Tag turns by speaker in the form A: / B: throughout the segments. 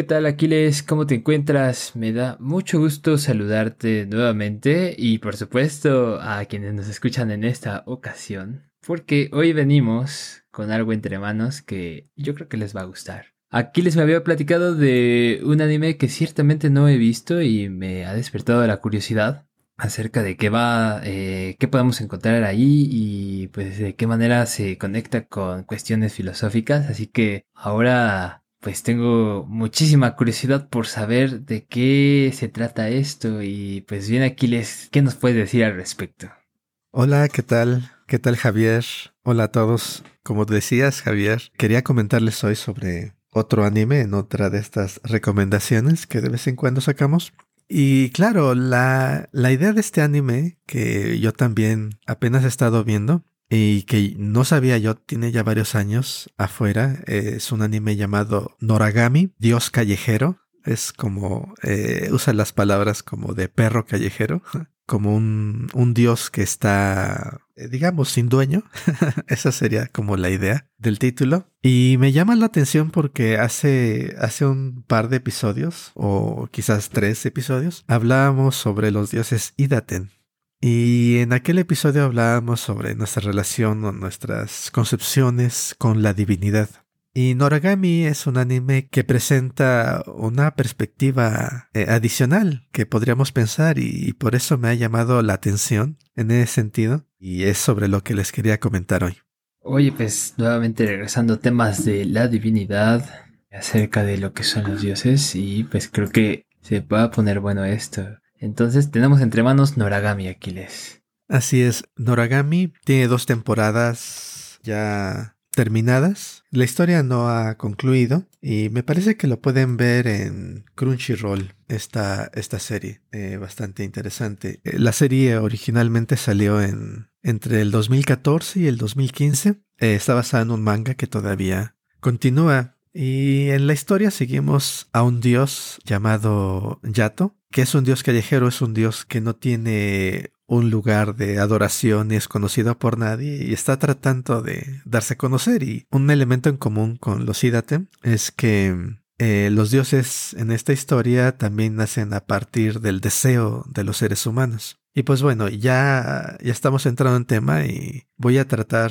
A: ¿Qué tal Aquiles? ¿Cómo te encuentras? Me da mucho gusto saludarte nuevamente y por supuesto a quienes nos escuchan en esta ocasión, porque hoy venimos con algo entre manos que yo creo que les va a gustar. Aquiles me había platicado de un anime que ciertamente no he visto y me ha despertado la curiosidad acerca de qué va, eh, qué podemos encontrar ahí y pues de qué manera se conecta con cuestiones filosóficas. Así que ahora pues tengo muchísima curiosidad por saber de qué se trata esto y pues bien Aquiles, ¿qué nos puedes decir al respecto?
B: Hola, ¿qué tal? ¿Qué tal Javier? Hola a todos. Como decías Javier, quería comentarles hoy sobre otro anime en otra de estas recomendaciones que de vez en cuando sacamos. Y claro, la, la idea de este anime, que yo también apenas he estado viendo, y que no sabía yo, tiene ya varios años afuera. es un anime llamado Noragami, Dios callejero. Es como, eh, usa las palabras como de perro callejero, como un, un dios que está, eh, digamos, sin dueño. Esa sería como la idea del título. Y me llama la atención porque hace, hace un par de episodios, o quizás tres episodios, hablábamos sobre los dioses Idaten y en aquel episodio hablábamos sobre nuestra relación o nuestras concepciones con la divinidad. Y Noragami es un anime que presenta una perspectiva eh, adicional que podríamos pensar y, por eso me ha llamado la atención en ese sentido y es sobre lo que les quería comentar hoy.
A: Oye, pues nuevamente regresando a temas de la divinidad, acerca de lo que son los dioses y pues creo que se va a poner bueno esto. Entonces tenemos entre manos Noragami Aquiles.
B: Así es, Noragami tiene dos temporadas ya terminadas. La historia no ha concluido y me parece que lo pueden ver en Crunchyroll, esta, esta serie, eh, bastante interesante. Eh, la serie originalmente salió en entre el 2014 y el 2015. Eh, está basada en un manga que todavía continúa. Y en la historia seguimos a un dios llamado Yato, que es un dios callejero, es un dios que no tiene un lugar de adoración y es conocido por nadie y está tratando de darse a conocer. Y un elemento en común con los Idate es que eh, los dioses en esta historia también nacen a partir del deseo de los seres humanos. Y pues bueno, ya, ya estamos entrando en tema y voy a tratar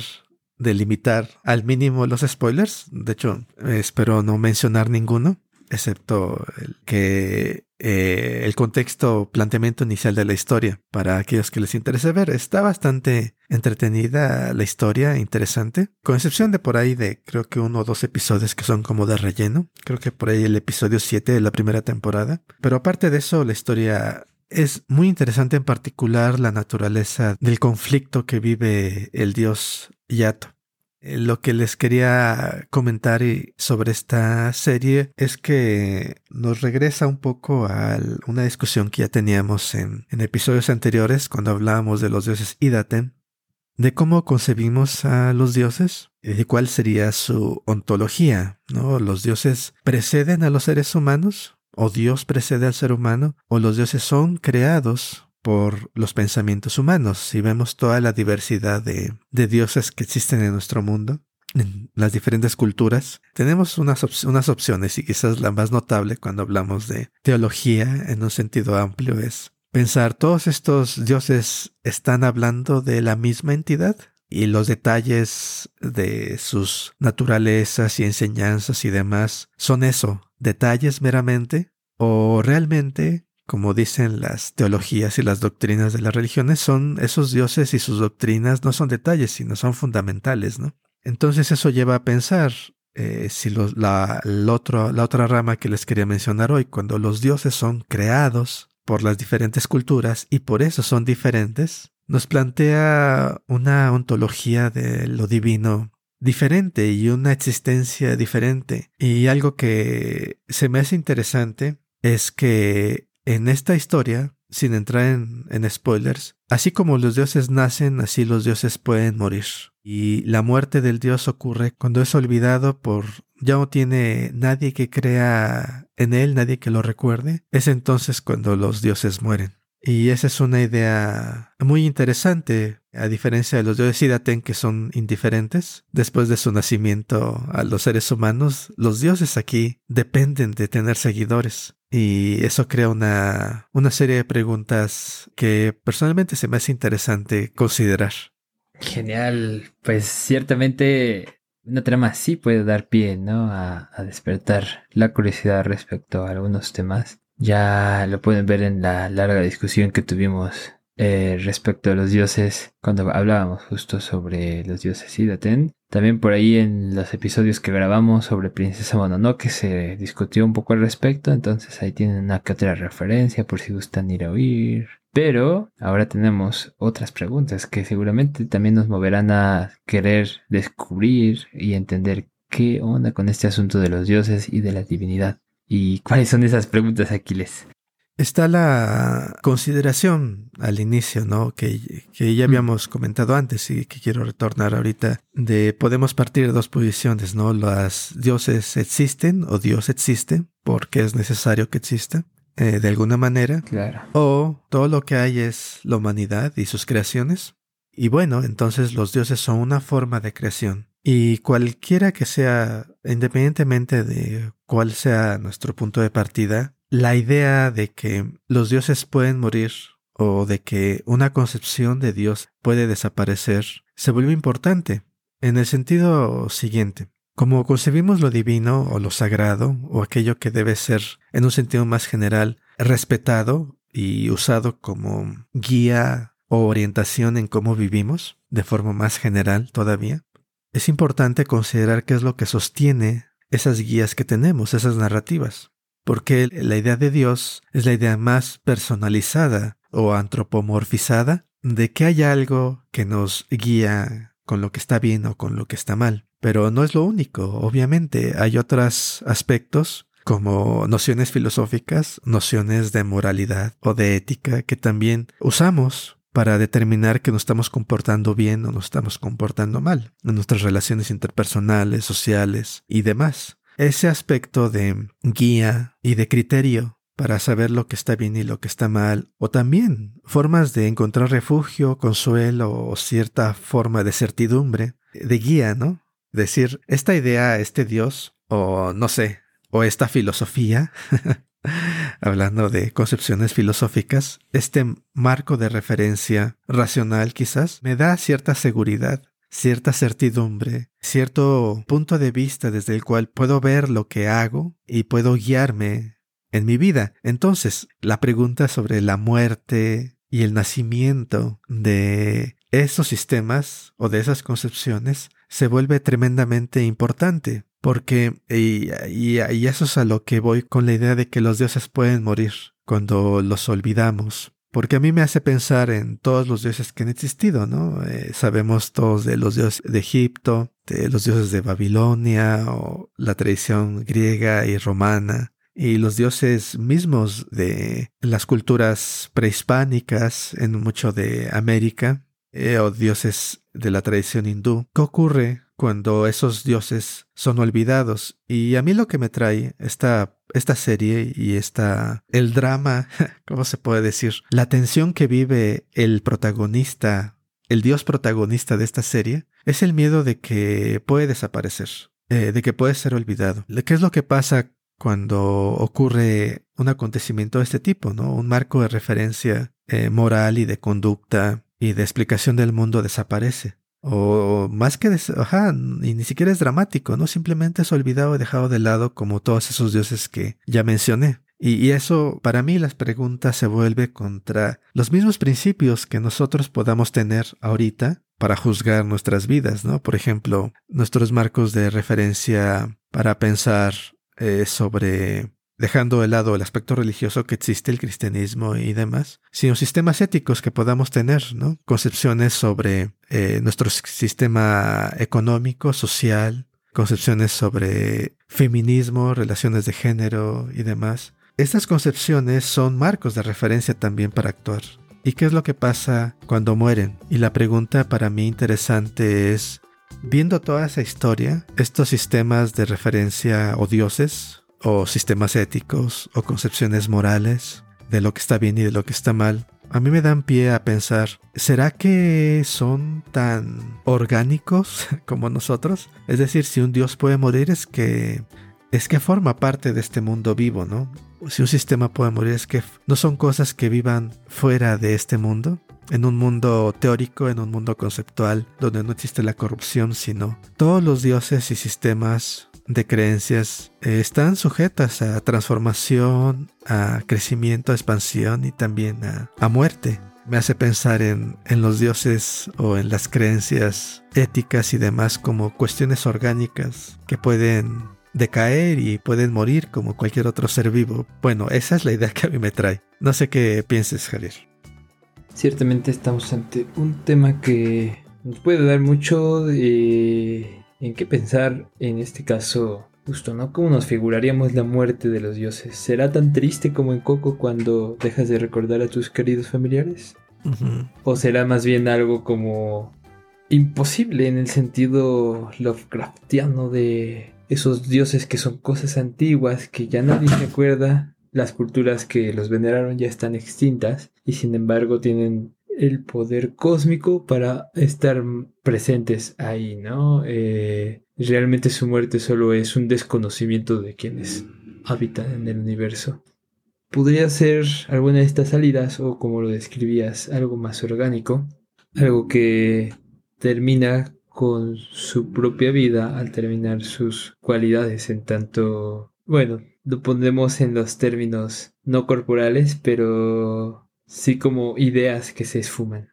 B: de limitar al mínimo los spoilers. De hecho, espero no mencionar ninguno, excepto el que eh, el contexto, planteamiento inicial de la historia para aquellos que les interese ver. Está bastante entretenida la historia, interesante, con excepción de por ahí de creo que uno o dos episodios que son como de relleno. Creo que por ahí el episodio 7 de la primera temporada. Pero aparte de eso, la historia es muy interesante en particular la naturaleza del conflicto que vive el dios Yato. Eh, lo que les quería comentar sobre esta serie es que nos regresa un poco a una discusión que ya teníamos en, episodios anteriores cuando hablábamos de los dioses Idaten, de cómo concebimos a los dioses y de cuál sería su ontología, ¿no? ¿Los dioses preceden a los seres humanos? ¿O Dios precede al ser humano? ¿O los dioses son creados por los pensamientos humanos. Si vemos toda la diversidad de, dioses que existen en nuestro mundo, en las diferentes culturas, tenemos unas, unas opciones y quizás la más notable cuando hablamos de teología en un sentido amplio es pensar, ¿todos estos dioses están hablando de la misma entidad? Y los detalles de sus naturalezas y enseñanzas y demás son eso, detalles meramente, o realmente como dicen las teologías y las doctrinas de las religiones, son esos dioses y sus doctrinas no son detalles, sino son fundamentales, ¿no? Entonces eso lleva a pensar eh, si la, la otra rama que les quería mencionar hoy, cuando los dioses son creados por las diferentes culturas y por eso son diferentes, nos plantea una ontología de lo divino diferente y una existencia diferente. Y algo que se me hace interesante es que en esta historia, sin entrar en, spoilers, así como los dioses nacen, así los dioses pueden morir. Y la muerte del dios ocurre cuando es olvidado por ya no tiene nadie que crea en él, nadie que lo recuerde. Es entonces cuando los dioses mueren. Y esa es una idea muy interesante, a diferencia de los dioses Idaten que son indiferentes. Después de su nacimiento a los seres humanos, los dioses aquí dependen de tener seguidores. Y eso crea una, una serie de preguntas que personalmente se me hace interesante considerar.
A: Genial. Pues ciertamente una trama así puede dar pie, ¿no? A, a despertar la curiosidad respecto a algunos temas. Ya lo pueden ver en la larga discusión que tuvimos eh, respecto a los dioses cuando hablábamos justo sobre los dioses Idaten. También por ahí en los episodios que grabamos sobre Princesa Mononoke se discutió un poco al respecto, entonces ahí tienen una que otra referencia por si gustan ir a oír. Pero ahora tenemos otras preguntas que seguramente también nos moverán a querer descubrir y entender qué onda con este asunto de los dioses y de la divinidad. ¿Y cuáles son esas preguntas, Aquiles?
B: Está la consideración al inicio, ¿no? Que, que, ya mm. habíamos comentado antes y que quiero retornar ahorita, de podemos partir de dos posiciones, ¿no? Las dioses existen o Dios existe porque es necesario que exista. Eh, de alguna manera.
A: Claro.
B: O todo lo que hay es la humanidad y sus creaciones. Y bueno, entonces los dioses son una forma de creación. Y cualquiera que sea, independientemente de cuál sea nuestro punto de partida, la idea de que los dioses pueden morir o de que una concepción de Dios puede desaparecer se vuelve importante en el sentido siguiente. Como concebimos lo divino o lo sagrado o aquello que debe ser, en un sentido más general, respetado y usado como guía o orientación en cómo vivimos, de forma más general todavía, es importante considerar qué es lo que sostiene esas guías que tenemos, esas narrativas, porque la idea de Dios es la idea más personalizada o antropomorfizada de que hay algo que nos guía con lo que está bien o con lo que está mal. Pero no es lo único, obviamente, hay otros aspectos como nociones filosóficas, nociones de moralidad o de ética que también usamos para determinar que nos estamos comportando bien o nos estamos comportando mal en nuestras relaciones interpersonales, sociales y demás. Ese aspecto de guía y de criterio para saber lo que está bien y lo que está mal, o también formas de encontrar refugio, consuelo o cierta forma de certidumbre, de guía, ¿no? Decir, esta idea, este Dios, o no sé, o esta filosofía, hablando de concepciones filosóficas, este marco de referencia racional quizás me da cierta seguridad, cierta certidumbre, cierto punto de vista desde el cual puedo ver lo que hago y puedo guiarme en mi vida. Entonces, la pregunta sobre la muerte y el nacimiento de esos sistemas o de esas concepciones se vuelve tremendamente importante porque, y, y, eso es a lo que voy con la idea de que los dioses pueden morir cuando los olvidamos. Porque a mí me hace pensar en todos los dioses que han existido, ¿no? Eh, sabemos todos de los dioses de Egipto, de los dioses de Babilonia o la tradición griega y romana, y los dioses mismos de las culturas prehispánicas en mucho de América, eh, o dioses de la tradición hindú. ¿Qué ocurre cuando esos dioses son olvidados. Y a mí lo que me trae esta, esta serie y esta, el drama, ¿cómo se puede decir? La tensión que vive el protagonista, el dios protagonista de esta serie, es el miedo de que puede desaparecer, eh, de que puede ser olvidado. ¿Qué es lo que pasa cuando ocurre un acontecimiento de este tipo, ¿no? Un marco de referencia eh, moral y de conducta y de explicación del mundo desaparece. O más que, ajá, y ni siquiera es dramático, ¿no? Simplemente es olvidado y dejado de lado como todos esos dioses que ya mencioné. Y, y, eso, para mí, las preguntas se vuelve contra los mismos principios que nosotros podamos tener ahorita para juzgar nuestras vidas, ¿no? Por ejemplo, nuestros marcos de referencia para pensar eh, sobre dejando de lado el aspecto religioso que existe, el cristianismo y demás, sino sistemas éticos que podamos tener, ¿no? Concepciones sobre eh, nuestro sistema económico, social, concepciones sobre feminismo, relaciones de género y demás. Estas concepciones son marcos de referencia también para actuar. ¿Y qué es lo que pasa cuando mueren? Y la pregunta para mí interesante es, viendo toda esa historia, estos sistemas de referencia o dioses o sistemas éticos o concepciones morales de lo que está bien y de lo que está mal, a mí me dan pie a pensar, ¿será que son tan orgánicos como nosotros? Es decir, si un dios puede morir es que es que forma parte de este mundo vivo, ¿no? Si un sistema puede morir es que no son cosas que vivan fuera de este mundo, en un mundo teórico, en un mundo conceptual, donde no existe la corrupción, sino todos los dioses y sistemas de creencias eh, están sujetas a transformación, a crecimiento, a expansión y también a, muerte. Me hace pensar en, en, los dioses o en las creencias éticas y demás como cuestiones orgánicas que pueden decaer y pueden morir como cualquier otro ser vivo. Bueno, esa es la idea que a mí me trae. No sé qué pienses, Javier.
A: Ciertamente estamos ante un tema que nos puede dar mucho de en qué pensar en este caso justo, ¿no? ¿Cómo nos figuraríamos la muerte de los dioses? ¿Será tan triste como en Coco cuando dejas de recordar a tus queridos familiares? ¿O será más bien algo como imposible en el sentido Lovecraftiano de esos dioses que son cosas antiguas que ya nadie se acuerda? Las culturas que los veneraron ya están extintas y sin embargo tienen el poder cósmico para estar presentes ahí, ¿no? Eh, realmente su muerte solo es un desconocimiento de quienes habitan en el universo. Podría ser alguna de estas salidas o como lo describías, algo más orgánico, algo que termina con su propia vida al terminar sus cualidades en tanto, bueno, lo pondremos en los términos no corporales, pero sí como ideas que se esfuman.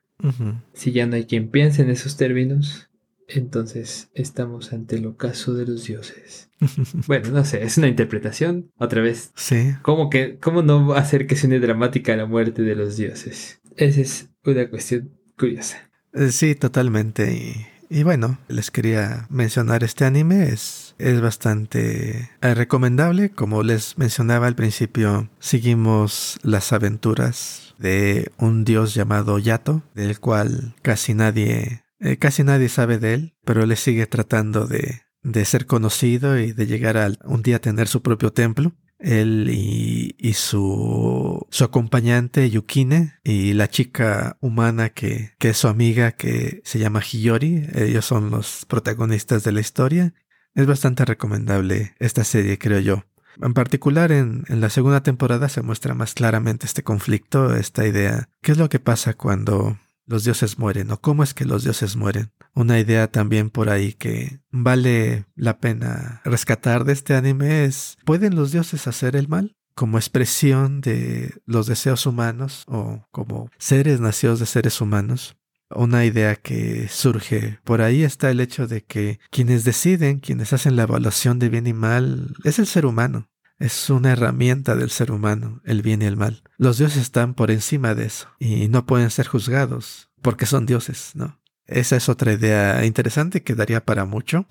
A: Si ya no hay quien piense en esos términos, entonces estamos ante el ocaso de los dioses. bueno, no sé, es una interpretación. Otra vez.
B: Sí.
A: ¿Cómo, que, cómo no hacer que suene dramática la muerte de los dioses? Esa es una cuestión curiosa.
B: Eh, sí, totalmente. Y bueno, les quería mencionar este anime, es, es bastante eh, recomendable. Como les mencionaba al principio, seguimos las aventuras de un dios llamado Yato, del cual casi nadie, eh, casi nadie sabe de él, pero él sigue tratando de, de ser conocido y de llegar a un día a tener su propio templo él y, su, acompañante Yukine y la chica humana que, que es su amiga que se llama Hiyori. Ellos son los protagonistas de la historia. Es bastante recomendable esta serie, creo yo. En particular, en, en, la segunda temporada se muestra más claramente este conflicto, esta idea. ¿Qué es lo que pasa cuando los dioses mueren o cómo es que los dioses mueren. Una idea también por ahí que vale la pena rescatar de este anime es, ¿pueden los dioses hacer el mal? como expresión de los deseos humanos o como seres nacidos de seres humanos. Una idea que surge por ahí está el hecho de que quienes deciden, quienes hacen la evaluación de bien y mal, es el ser humano. Es una herramienta del ser humano, el bien y el mal. Los dioses están por encima de eso y no pueden ser juzgados porque son dioses, ¿no? Esa es otra idea interesante que daría para mucho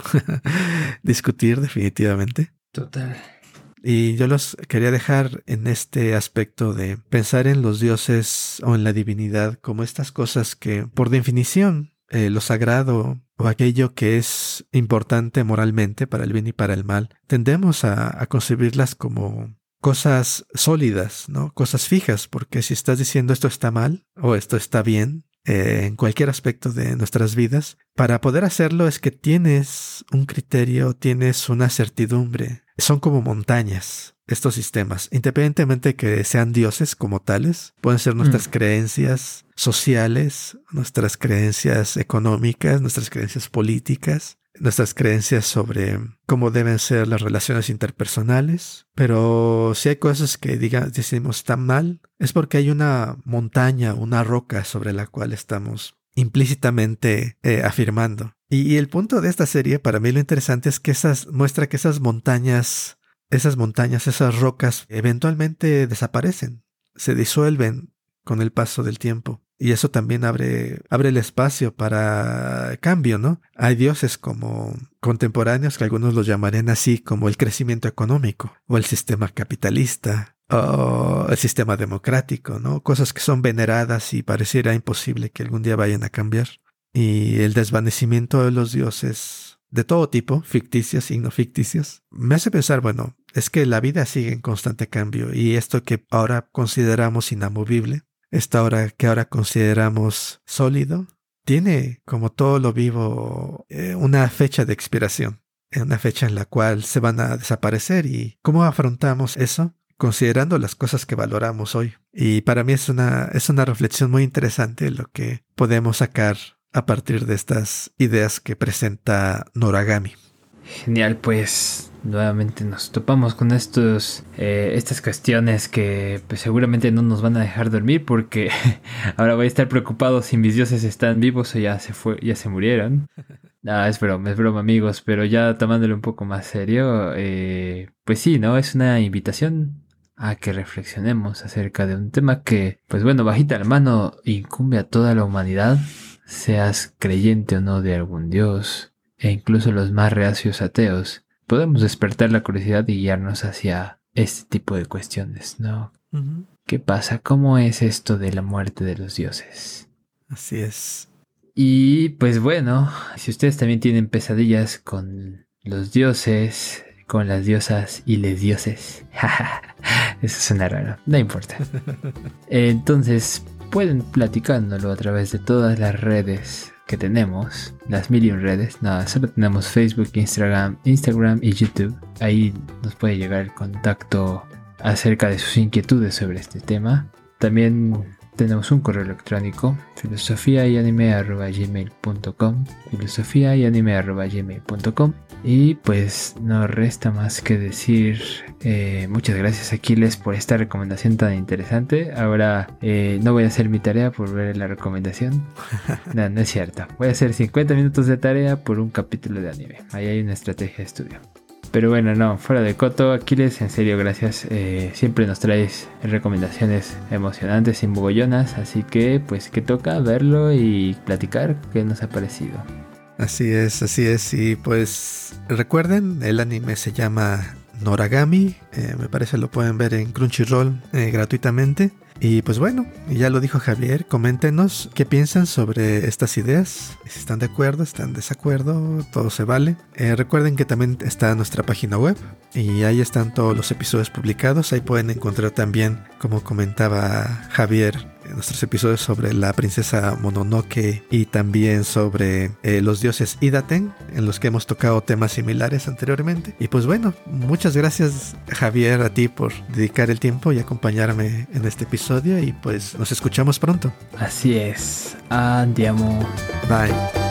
B: discutir definitivamente.
A: Total.
B: Y yo los quería dejar en este aspecto de pensar en los dioses o en la divinidad como estas cosas que, por definición, eh, lo sagrado o aquello que es importante moralmente para el bien y para el mal, tendemos a, concebirlas como cosas sólidas, ¿no? Cosas fijas, porque si estás diciendo esto está mal o esto está bien, eh, en cualquier aspecto de nuestras vidas, para poder hacerlo es que tienes un criterio, tienes una certidumbre. Son como montañas estos sistemas, independientemente de que sean dioses como tales, pueden ser nuestras mm. creencias sociales, nuestras creencias económicas, nuestras creencias políticas, nuestras creencias sobre cómo deben ser las relaciones interpersonales. Pero si hay cosas que diga, decimos están mal, es porque hay una montaña, una roca sobre la cual estamos implícitamente eh, afirmando. Y, y, el punto de esta serie, para mí lo interesante es que esas, muestra que esas montañas esas montañas, esas rocas, eventualmente desaparecen, se disuelven con el paso del tiempo. Y eso también abre, abre el espacio para cambio, ¿no? Hay dioses como contemporáneos que algunos los llamarían así como el crecimiento económico o el sistema capitalista o el sistema democrático, ¿no? Cosas que son veneradas y pareciera imposible que algún día vayan a cambiar. Y el desvanecimiento de los dioses de todo tipo, ficticios y no ficticios, me hace pensar, bueno, es que la vida sigue en constante cambio y esto que ahora consideramos inamovible esta hora que ahora consideramos sólido, tiene, como todo lo vivo, eh, una fecha de expiración, una fecha en la cual se van a desaparecer y cómo afrontamos eso considerando las cosas que valoramos hoy. Y para mí es una, es una reflexión muy interesante lo que podemos sacar a partir de estas ideas que presenta Noragami.
A: Genial, pues nuevamente nos topamos con estos eh, estas cuestiones que pues, seguramente no nos van a dejar dormir porque ahora voy a estar preocupado si mis dioses están vivos o ya se fue ya se murieron. Ah, es broma es broma amigos pero ya tomándolo un poco más serio eh, pues sí no es una invitación a que reflexionemos acerca de un tema que pues bueno bajita la mano incumbe a toda la humanidad seas creyente o no de algún dios e incluso los más reacios ateos podemos despertar la curiosidad y guiarnos hacia este tipo de cuestiones, ¿no? ¿Qué pasa? ¿Cómo es esto de la muerte de los dioses?
B: Así es.
A: Y pues bueno, si ustedes también tienen pesadillas con los dioses, con las diosas y les dioses, eso suena raro, no importa. Entonces, pueden platicándolo a través de todas las redes que tenemos, las million redes, nada, solo tenemos Facebook, Instagram, Instagram y YouTube. Ahí nos puede llegar el contacto acerca de sus inquietudes sobre este tema. También tenemos un correo electrónico, filosofía y anime gmail.com, filosofía y anime gmail.com. Y pues no resta más que decir eh, muchas gracias Aquiles por esta recomendación tan interesante. Ahora eh, no voy a hacer mi tarea por ver la recomendación. no, no es cierto. Voy a hacer 50 minutos de tarea por un capítulo de anime. Ahí hay una estrategia de estudio. Pero bueno, no, fuera de coto, Aquiles, en serio, gracias. Eh, siempre nos traes recomendaciones emocionantes y mogollonas, así que pues que toca verlo y platicar qué nos ha parecido.
B: Así es, así es, y pues recuerden, el anime se llama Noragami, eh, me parece lo pueden ver en Crunchyroll eh, gratuitamente. Y pues bueno, ya lo dijo Javier, coméntenos qué piensan sobre estas ideas, si están de acuerdo, están de desacuerdo, todo se vale. Eh, recuerden que también está nuestra página web y ahí están todos los episodios publicados, ahí pueden encontrar también, como comentaba Javier, nuestros episodios sobre la princesa Mononoke y también sobre eh, los dioses Idaten, en los que hemos tocado temas similares anteriormente. Y pues bueno, muchas gracias Javier a ti por dedicar el tiempo y acompañarme en este episodio y pues nos escuchamos pronto.
A: Así es. Andiamo.
B: Bye.